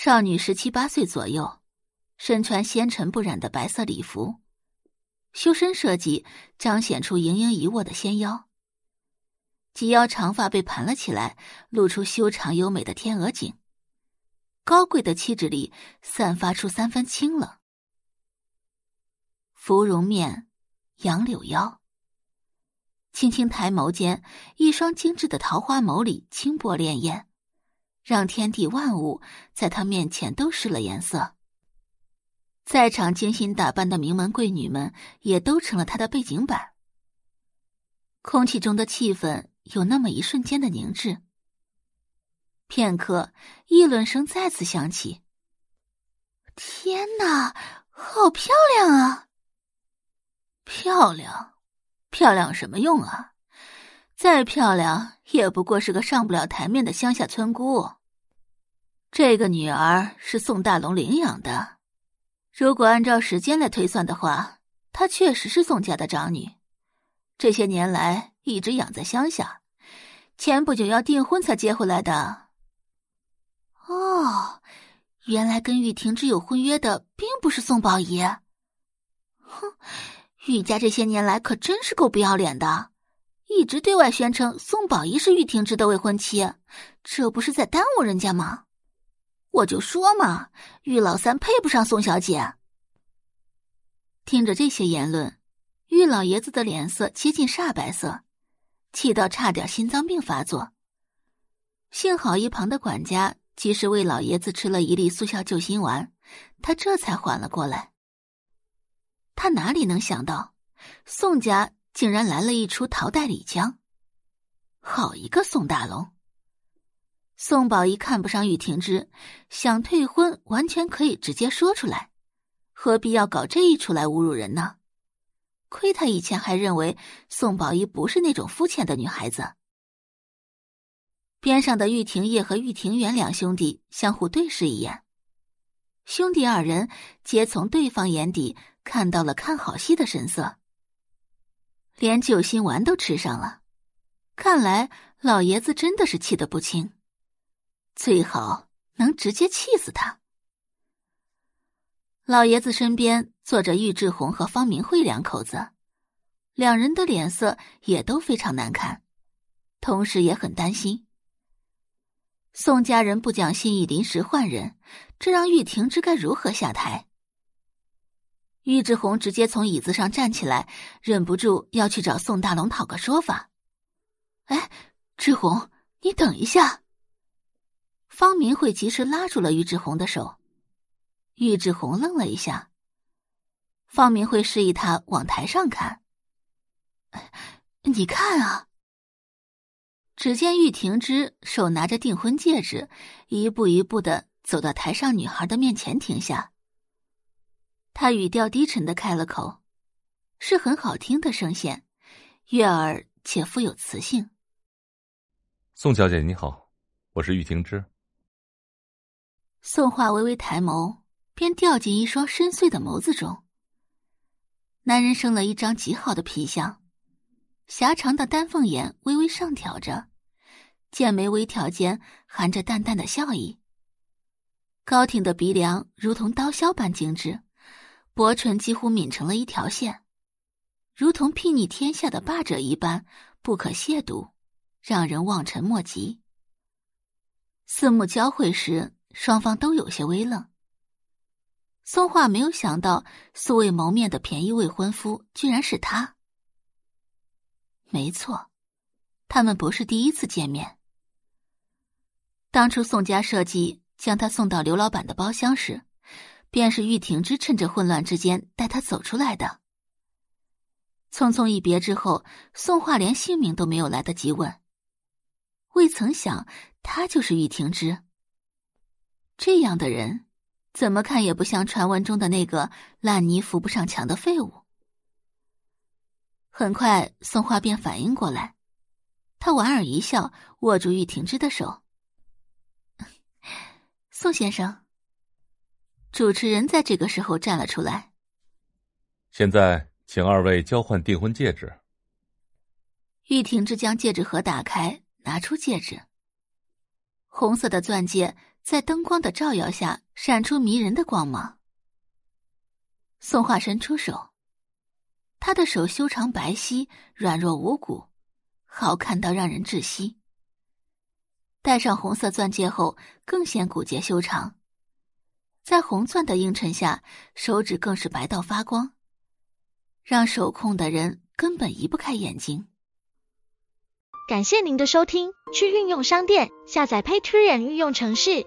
少女十七八岁左右，身穿纤尘不染的白色礼服，修身设计彰显出盈盈一握的纤腰。及腰长发被盘了起来，露出修长优美的天鹅颈。高贵的气质里散发出三分清冷。芙蓉面，杨柳腰。轻轻抬眸间，一双精致的桃花眸里清波潋滟。让天地万物在他面前都失了颜色。在场精心打扮的名门贵女们也都成了他的背景板。空气中的气氛有那么一瞬间的凝滞。片刻，议论声再次响起：“天哪，好漂亮啊！漂亮，漂亮什么用啊？再漂亮也不过是个上不了台面的乡下村姑。”这个女儿是宋大龙领养的，如果按照时间来推算的话，她确实是宋家的长女。这些年来一直养在乡下，前不久要订婚才接回来的。哦，原来跟玉婷之有婚约的并不是宋宝仪。哼，玉家这些年来可真是够不要脸的，一直对外宣称宋宝仪是玉婷之的未婚妻，这不是在耽误人家吗？我就说嘛，玉老三配不上宋小姐。听着这些言论，玉老爷子的脸色接近煞白色，气到差点心脏病发作。幸好一旁的管家及时为老爷子吃了一粒速效救心丸，他这才缓了过来。他哪里能想到，宋家竟然来了一出桃代李江，好一个宋大龙！宋宝仪看不上玉婷之，想退婚完全可以直接说出来，何必要搞这一出来侮辱人呢？亏他以前还认为宋宝仪不是那种肤浅的女孩子。边上的玉婷叶和玉婷元两兄弟相互对视一眼，兄弟二人皆从对方眼底看到了看好戏的神色，连救心丸都吃上了，看来老爷子真的是气得不轻。最好能直接气死他。老爷子身边坐着玉志红和方明慧两口子，两人的脸色也都非常难看，同时也很担心。宋家人不讲信义，临时换人，这让玉婷知该如何下台？玉志红直接从椅子上站起来，忍不住要去找宋大龙讨个说法。哎，志红，你等一下。方明慧及时拉住了玉志红的手，玉志红愣了一下。方明慧示意他往台上看。你看啊！只见玉婷之手拿着订婚戒指，一步一步的走到台上女孩的面前停下。他语调低沉的开了口，是很好听的声线，悦耳且富有磁性。宋小姐你好，我是玉婷之。宋画微微抬眸，便掉进一双深邃的眸子中。男人生了一张极好的皮相，狭长的丹凤眼微微上挑着，剑眉微挑间含着淡淡的笑意。高挺的鼻梁如同刀削般精致，薄唇几乎抿成了一条线，如同睥睨天下的霸者一般不可亵渎，让人望尘莫及。四目交汇时。双方都有些微愣。宋画没有想到，素未谋面的便宜未婚夫居然是他。没错，他们不是第一次见面。当初宋家设计将他送到刘老板的包厢时，便是玉婷之趁着混乱之间带他走出来的。匆匆一别之后，宋画连姓名都没有来得及问，未曾想他就是玉婷之。这样的人，怎么看也不像传闻中的那个烂泥扶不上墙的废物。很快，宋画便反应过来，他莞尔一笑，握住玉婷之的手。宋先生，主持人在这个时候站了出来。现在，请二位交换订婚戒指。玉婷之将戒指盒打开，拿出戒指。红色的钻戒在灯光的照耀下闪出迷人的光芒。宋画伸出手，他的手修长白皙，软弱无骨，好看到让人窒息。戴上红色钻戒后，更显骨节修长，在红钻的映衬下，手指更是白到发光，让手控的人根本移不开眼睛。感谢您的收听，去运用商店下载 Patreon 运用城市，